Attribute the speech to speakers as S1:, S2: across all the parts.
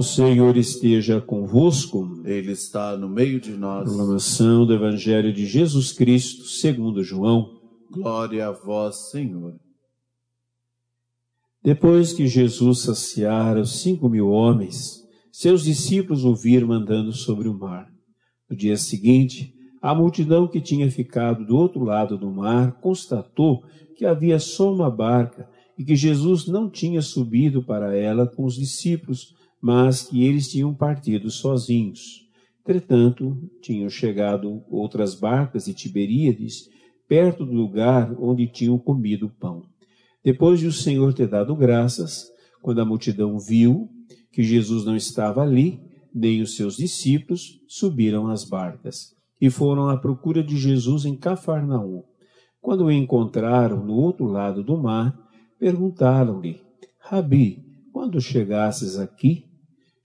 S1: O Senhor esteja convosco.
S2: Ele está no meio de nós.
S1: Proclamação do Evangelho de Jesus Cristo, segundo João.
S2: Glória a vós, Senhor.
S1: Depois que Jesus saciara os cinco mil homens, seus discípulos o viram andando sobre o mar. No dia seguinte, a multidão que tinha ficado do outro lado do mar constatou que havia só uma barca e que Jesus não tinha subido para ela com os discípulos, mas que eles tinham partido sozinhos. Entretanto, tinham chegado outras barcas de Tiberíades, perto do lugar onde tinham comido pão. Depois de o Senhor ter dado graças, quando a multidão viu que Jesus não estava ali, nem os seus discípulos, subiram às barcas e foram à procura de Jesus em Cafarnaum. Quando o encontraram no outro lado do mar, perguntaram-lhe: Rabi, quando chegasses aqui?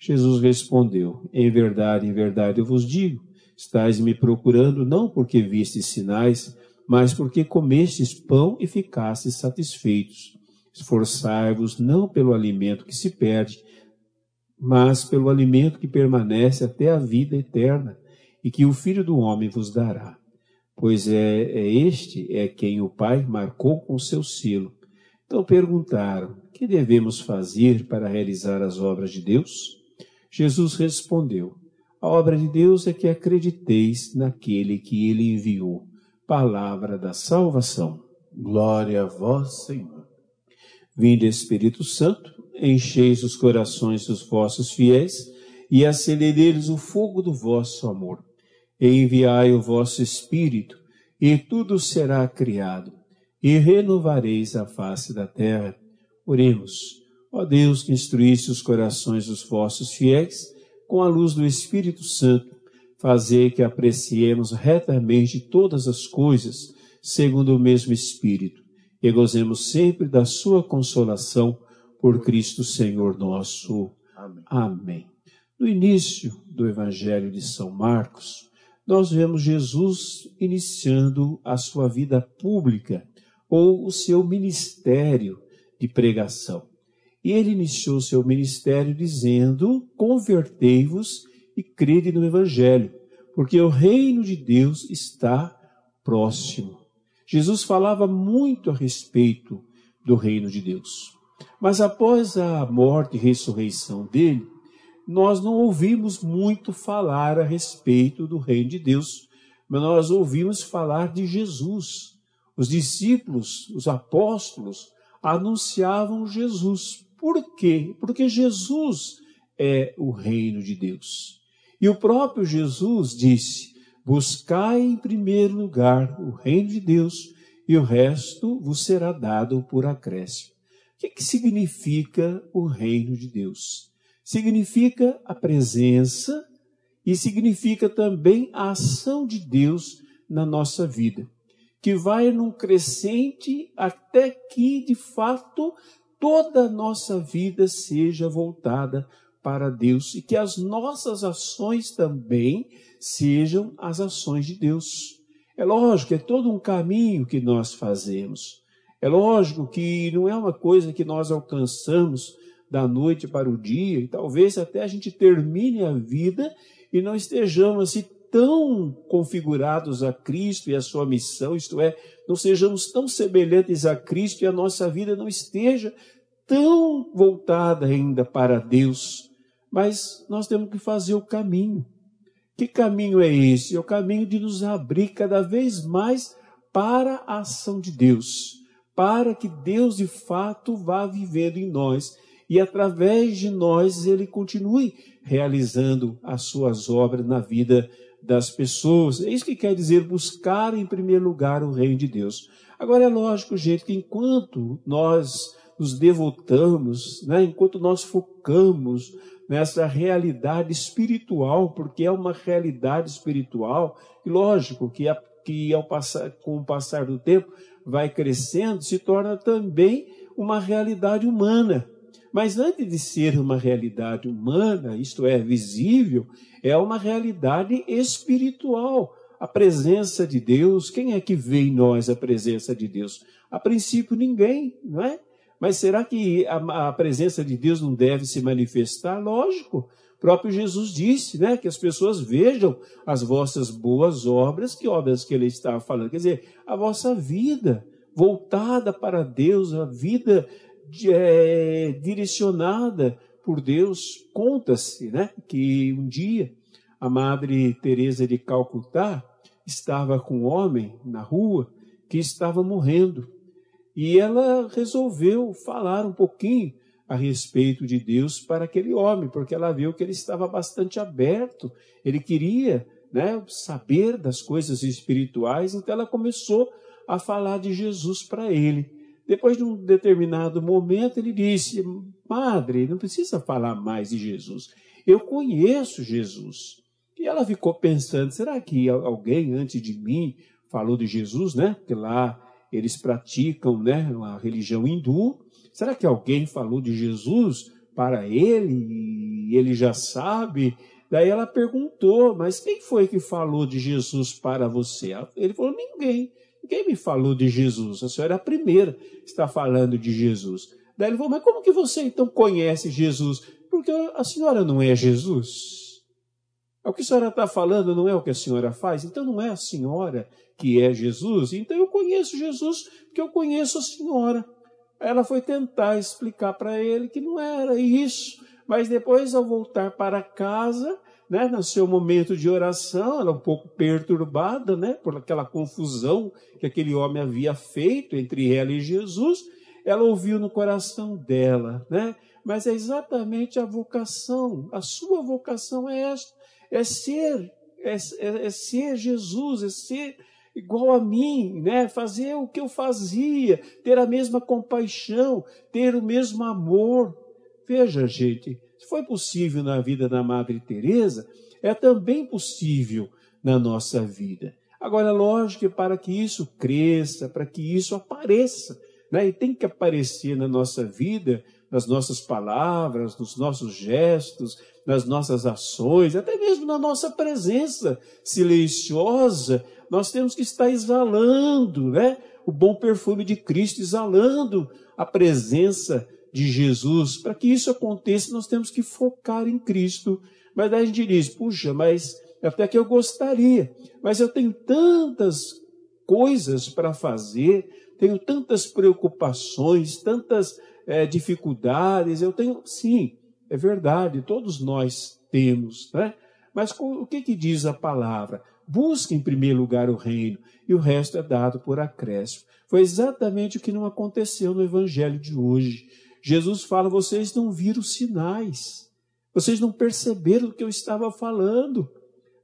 S1: Jesus respondeu: Em verdade, em verdade eu vos digo, estáis me procurando não porque vistes sinais, mas porque comestes pão e ficastes satisfeitos. Esforçai-vos não pelo alimento que se perde, mas pelo alimento que permanece até a vida eterna, e que o Filho do Homem vos dará. Pois é, é este é quem o Pai marcou com seu selo. Então perguntaram: que devemos fazer para realizar as obras de Deus? Jesus respondeu: A obra de Deus é que acrediteis naquele que ele enviou. Palavra da salvação.
S2: Glória a vós, Senhor.
S1: Vinde, Espírito Santo, encheis os corações dos vossos fiéis e acelereis o fogo do vosso amor. Enviai o vosso Espírito, e tudo será criado, e renovareis a face da terra. Oremos. Ó Deus, que instruísse os corações dos vossos fiéis com a luz do Espírito Santo, fazer que apreciemos retamente todas as coisas, segundo o mesmo Espírito, e gozemos sempre da sua consolação por Cristo Senhor nosso.
S2: Amém.
S1: Amém. No início do Evangelho de São Marcos, nós vemos Jesus iniciando a sua vida pública ou o seu ministério de pregação. E ele iniciou seu ministério dizendo: Convertei-vos e crede no Evangelho, porque o reino de Deus está próximo. Jesus falava muito a respeito do reino de Deus. Mas após a morte e ressurreição dele, nós não ouvimos muito falar a respeito do reino de Deus, mas nós ouvimos falar de Jesus. Os discípulos, os apóstolos, anunciavam Jesus. Por quê? Porque Jesus é o reino de Deus. E o próprio Jesus disse: Buscai em primeiro lugar o reino de Deus, e o resto vos será dado por acréscimo. O que, que significa o reino de Deus? Significa a presença e significa também a ação de Deus na nossa vida, que vai num crescente até que, de fato, toda a nossa vida seja voltada para Deus e que as nossas ações também sejam as ações de Deus. É lógico, é todo um caminho que nós fazemos. É lógico que não é uma coisa que nós alcançamos da noite para o dia, e talvez até a gente termine a vida e não estejamos assim tão configurados a Cristo e a sua missão, isto é, não sejamos tão semelhantes a Cristo e a nossa vida não esteja tão voltada ainda para Deus. Mas nós temos que fazer o caminho. Que caminho é esse? É o caminho de nos abrir cada vez mais para a ação de Deus, para que Deus de fato vá vivendo em nós e através de nós ele continue realizando as suas obras na vida das pessoas. É isso que quer dizer buscar em primeiro lugar o reino de Deus. Agora é lógico, gente, que enquanto nós nos devotamos, né, enquanto nós focamos nessa realidade espiritual, porque é uma realidade espiritual, e lógico que, a, que ao passar, com o passar do tempo vai crescendo, se torna também uma realidade humana. Mas antes de ser uma realidade humana, isto é, visível, é uma realidade espiritual. A presença de Deus, quem é que vê em nós a presença de Deus? A princípio, ninguém, não é? Mas será que a, a presença de Deus não deve se manifestar? Lógico. O próprio Jesus disse, né, que as pessoas vejam as vossas boas obras, que obras que ele estava falando, quer dizer, a vossa vida voltada para Deus, a vida é, direcionada por Deus. Conta-se, né, que um dia a Madre Teresa de Calcutá estava com um homem na rua que estava morrendo e ela resolveu falar um pouquinho a respeito de Deus para aquele homem, porque ela viu que ele estava bastante aberto, ele queria né, saber das coisas espirituais, então ela começou a falar de Jesus para ele. Depois de um determinado momento, ele disse: Madre, não precisa falar mais de Jesus. Eu conheço Jesus. E ela ficou pensando: será que alguém antes de mim falou de Jesus, né? Porque lá eles praticam né, a religião hindu. Será que alguém falou de Jesus para ele e ele já sabe? Daí ela perguntou, mas quem foi que falou de Jesus para você? Ele falou, ninguém. Ninguém me falou de Jesus. A senhora é a primeira que está falando de Jesus. Daí ele falou, mas como que você então conhece Jesus? Porque a senhora não é Jesus. O que a senhora está falando não é o que a senhora faz, então não é a senhora que é Jesus. Então eu conheço Jesus porque eu conheço a senhora. Ela foi tentar explicar para ele que não era isso, mas depois, ao voltar para casa, né, no seu momento de oração, ela um pouco perturbada, né, por aquela confusão que aquele homem havia feito entre ela e Jesus, ela ouviu no coração dela, né? Mas é exatamente a vocação, a sua vocação é esta, é ser, é, é, é ser Jesus, é ser igual a mim, né? Fazer o que eu fazia, ter a mesma compaixão, ter o mesmo amor. Veja, gente, se foi possível na vida da Madre Teresa, é também possível na nossa vida. Agora, lógico que para que isso cresça, para que isso apareça, né? e tem que aparecer na nossa vida, nas nossas palavras, nos nossos gestos, nas nossas ações, até mesmo na nossa presença silenciosa, nós temos que estar exalando, né? O bom perfume de Cristo, exalando a presença de Jesus. Para que isso aconteça, nós temos que focar em Cristo. Mas daí a gente diz, puxa, mas até que eu gostaria, mas eu tenho tantas coisas para fazer, tenho tantas preocupações, tantas é, dificuldades, eu tenho, sim, é verdade, todos nós temos, né? Mas o que, que diz a palavra? Busque em primeiro lugar o reino e o resto é dado por acréscimo. Foi exatamente o que não aconteceu no evangelho de hoje. Jesus fala: vocês não viram sinais, vocês não perceberam o que eu estava falando,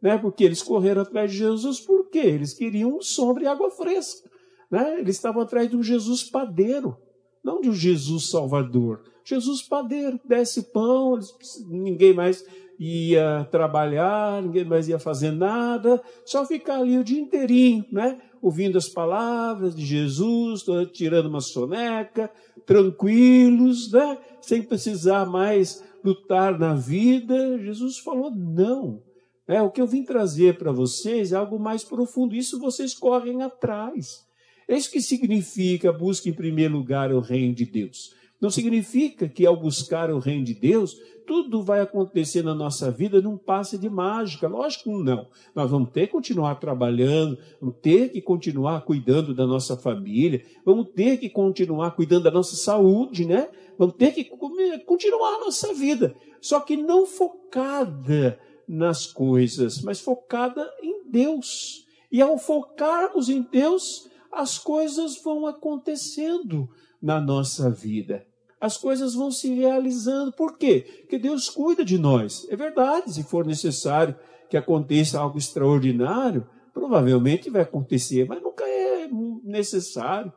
S1: né? Porque eles correram atrás de Jesus, por quê? Eles queriam sombra e água fresca, né? Eles estavam atrás de um Jesus padeiro, não de um Jesus salvador. Jesus padeiro, desce pão, ninguém mais ia trabalhar, ninguém mais ia fazer nada, só ficar ali o dia inteirinho, né? Ouvindo as palavras de Jesus, tirando uma soneca, tranquilos, né? Sem precisar mais lutar na vida. Jesus falou: não. É, o que eu vim trazer para vocês é algo mais profundo. Isso vocês correm atrás. É isso que significa busque em primeiro lugar o reino de Deus. Não significa que ao buscar o reino de Deus, tudo vai acontecer na nossa vida num passe de mágica. Lógico não. Nós vamos ter que continuar trabalhando, vamos ter que continuar cuidando da nossa família, vamos ter que continuar cuidando da nossa saúde, né? Vamos ter que continuar a nossa vida. Só que não focada nas coisas, mas focada em Deus. E ao focarmos em Deus, as coisas vão acontecendo na nossa vida as coisas vão se realizando. Por quê? Porque Deus cuida de nós. É verdade, se for necessário que aconteça algo extraordinário, provavelmente vai acontecer, mas nunca é necessário.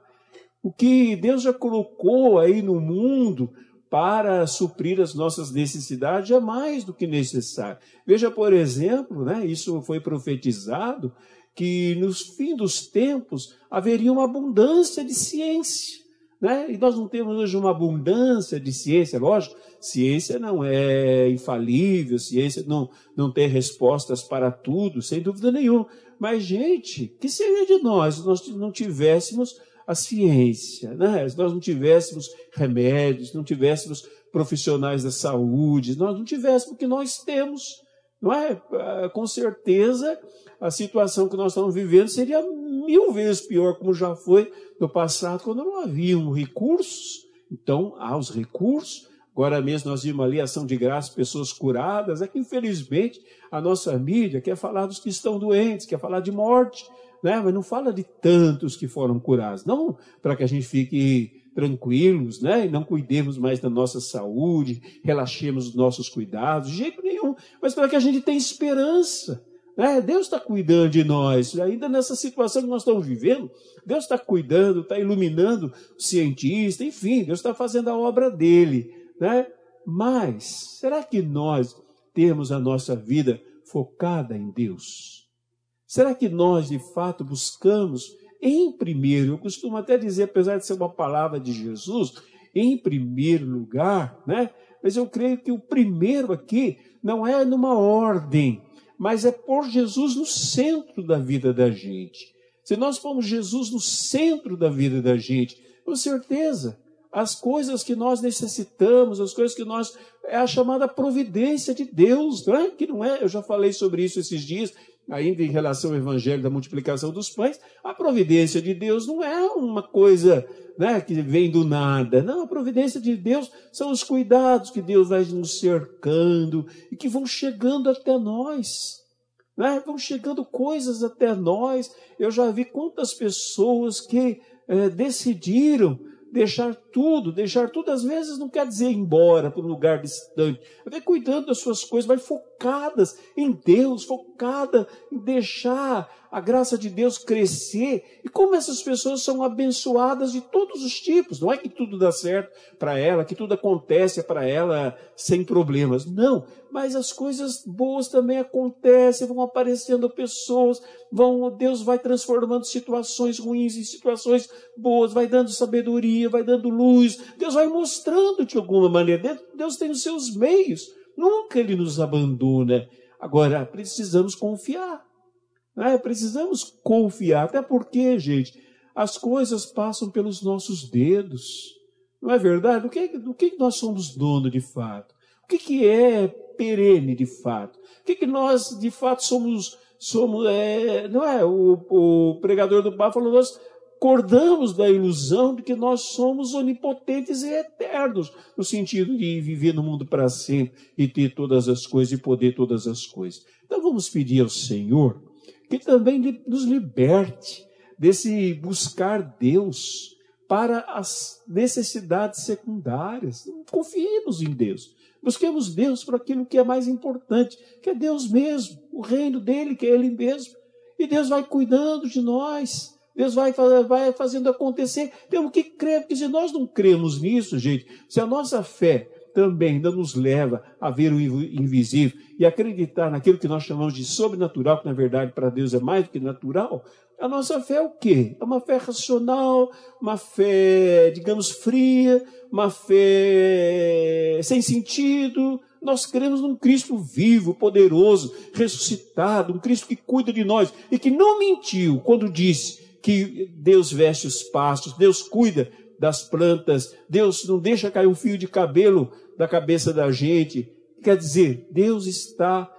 S1: O que Deus já colocou aí no mundo para suprir as nossas necessidades é mais do que necessário. Veja, por exemplo, né, isso foi profetizado, que nos fim dos tempos haveria uma abundância de ciência. Né? E nós não temos hoje uma abundância de ciência, lógico, ciência não é infalível, ciência não, não tem respostas para tudo, sem dúvida nenhuma. Mas, gente, que seria de nós se nós não tivéssemos a ciência, né? se nós não tivéssemos remédios, não tivéssemos profissionais da saúde, nós não tivéssemos o que nós temos, não é? Ah, com certeza a situação que nós estamos vivendo seria mil vezes pior, como já foi no passado, quando não haviam recursos. Então, há os recursos. Agora mesmo nós vimos ali ação de graça, pessoas curadas. É que, infelizmente, a nossa mídia quer falar dos que estão doentes, quer falar de morte, né? mas não fala de tantos que foram curados. Não para que a gente fique tranquilos, né? E não cuidemos mais da nossa saúde, relaxemos os nossos cuidados, de jeito nenhum, mas para que a gente tenha esperança. Né? Deus está cuidando de nós, ainda nessa situação que nós estamos vivendo, Deus está cuidando, está iluminando o cientista, enfim, Deus está fazendo a obra dele. Né? Mas será que nós temos a nossa vida focada em Deus? Será que nós, de fato, buscamos em primeiro, eu costumo até dizer, apesar de ser uma palavra de Jesus, em primeiro lugar, né? Mas eu creio que o primeiro aqui não é numa ordem, mas é por Jesus no centro da vida da gente. Se nós formos Jesus no centro da vida da gente, com certeza, as coisas que nós necessitamos, as coisas que nós. É a chamada providência de Deus, não é? Que não é, eu já falei sobre isso esses dias, ainda em relação ao evangelho da multiplicação dos pães, a providência de Deus não é uma coisa né, que vem do nada. Não, a providência de Deus são os cuidados que Deus vai nos cercando e que vão chegando até nós. Né? Vão chegando coisas até nós. Eu já vi quantas pessoas que é, decidiram deixar tudo, deixar tudo às vezes não quer dizer ir embora para um lugar distante, vai cuidando das suas coisas, vai focadas em Deus, focada em deixar a graça de Deus crescer. E como essas pessoas são abençoadas de todos os tipos, não é que tudo dá certo para ela, que tudo acontece para ela sem problemas, não, mas as coisas boas também acontecem, vão aparecendo pessoas, vão, Deus vai transformando situações ruins em situações boas, vai dando sabedoria, vai dando luz, Deus vai mostrando de alguma maneira, Deus tem os seus meios, nunca Ele nos abandona. Agora, precisamos confiar. Né? Precisamos confiar, até porque, gente, as coisas passam pelos nossos dedos. Não é verdade? Do que, do que nós somos dono de fato? O que, que é perene de fato? O que, que nós de fato somos? somos é, não é? O, o pregador do Bar falou: nós acordamos da ilusão de que nós somos onipotentes e eternos, no sentido de viver no mundo para sempre e ter todas as coisas e poder todas as coisas. Então vamos pedir ao Senhor que também nos liberte desse buscar Deus para as necessidades secundárias. Confiemos em Deus. Busquemos Deus para aquilo que é mais importante, que é Deus mesmo, o reino dele, que é Ele mesmo. E Deus vai cuidando de nós. Deus vai, vai fazendo acontecer. Temos que crer, porque se nós não cremos nisso, gente, se a nossa fé também ainda nos leva a ver o invisível e acreditar naquilo que nós chamamos de sobrenatural, que na verdade para Deus é mais do que natural, a nossa fé é o quê? É uma fé racional, uma fé, digamos, fria, uma fé sem sentido. Nós cremos num Cristo vivo, poderoso, ressuscitado, um Cristo que cuida de nós e que não mentiu quando disse que Deus veste os pastos, Deus cuida das plantas, Deus não deixa cair um fio de cabelo da cabeça da gente. Quer dizer, Deus está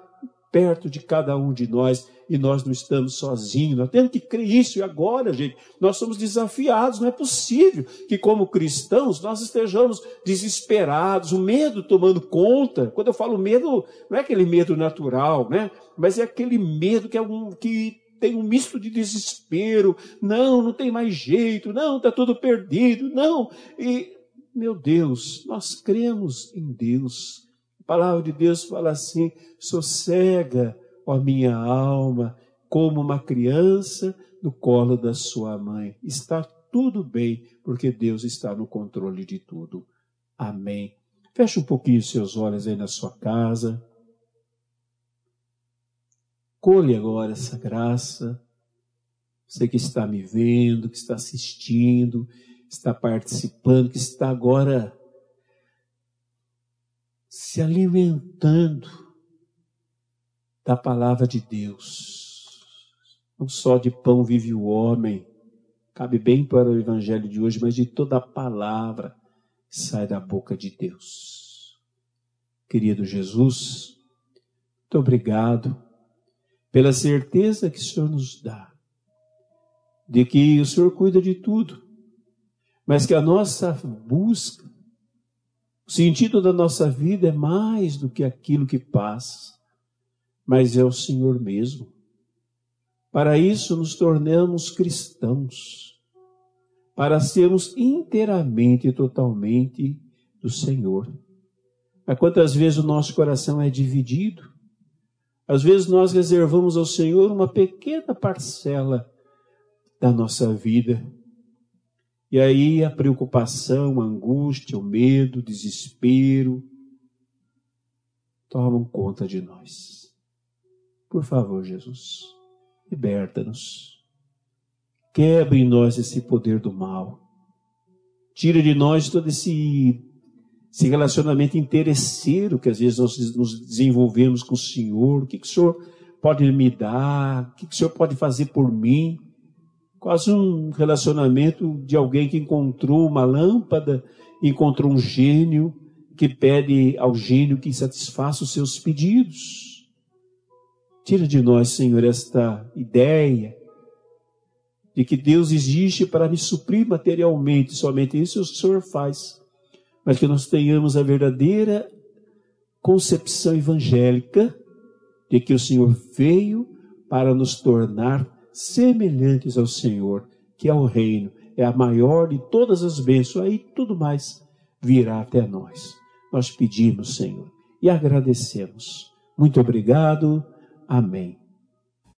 S1: perto de cada um de nós e nós não estamos sozinhos. Nós temos que crer isso. E agora, gente, nós somos desafiados. Não é possível que, como cristãos, nós estejamos desesperados, o medo tomando conta. Quando eu falo medo, não é aquele medo natural, né? Mas é aquele medo que é um que tem um misto de desespero, não, não tem mais jeito, não, está tudo perdido, não. E, meu Deus, nós cremos em Deus. A palavra de Deus fala assim: sossega, ó minha alma, como uma criança no colo da sua mãe. Está tudo bem, porque Deus está no controle de tudo. Amém. Feche um pouquinho seus olhos aí na sua casa. Colhe agora essa graça. Você que está me vendo, que está assistindo, está participando, que está agora se alimentando da palavra de Deus. Não só de pão vive o homem, cabe bem para o evangelho de hoje, mas de toda a palavra que sai da boca de Deus. Querido Jesus, muito obrigado pela certeza que o Senhor nos dá de que o Senhor cuida de tudo, mas que a nossa busca, o sentido da nossa vida é mais do que aquilo que passa, mas é o Senhor mesmo. Para isso nos tornamos cristãos, para sermos inteiramente e totalmente do Senhor. Mas quantas vezes o nosso coração é dividido? Às vezes nós reservamos ao Senhor uma pequena parcela da nossa vida. E aí a preocupação, a angústia, o medo, o desespero tomam conta de nós. Por favor, Jesus liberta-nos. Quebre em nós esse poder do mal. Tira de nós todo esse, esse relacionamento interesseiro que às vezes nós nos desenvolvemos com o Senhor. O que, que o Senhor pode me dar? O que, que o Senhor pode fazer por mim? Quase um relacionamento de alguém que encontrou uma lâmpada, encontrou um gênio, que pede ao gênio que satisfaça os seus pedidos. Tira de nós, Senhor, esta ideia de que Deus existe para me suprir materialmente, somente isso o Senhor faz. Mas que nós tenhamos a verdadeira concepção evangélica de que o Senhor veio para nos tornar semelhantes ao Senhor, que é o reino, é a maior de todas as bênçãos, aí tudo mais virá até nós. Nós pedimos, Senhor, e agradecemos. Muito obrigado Amém.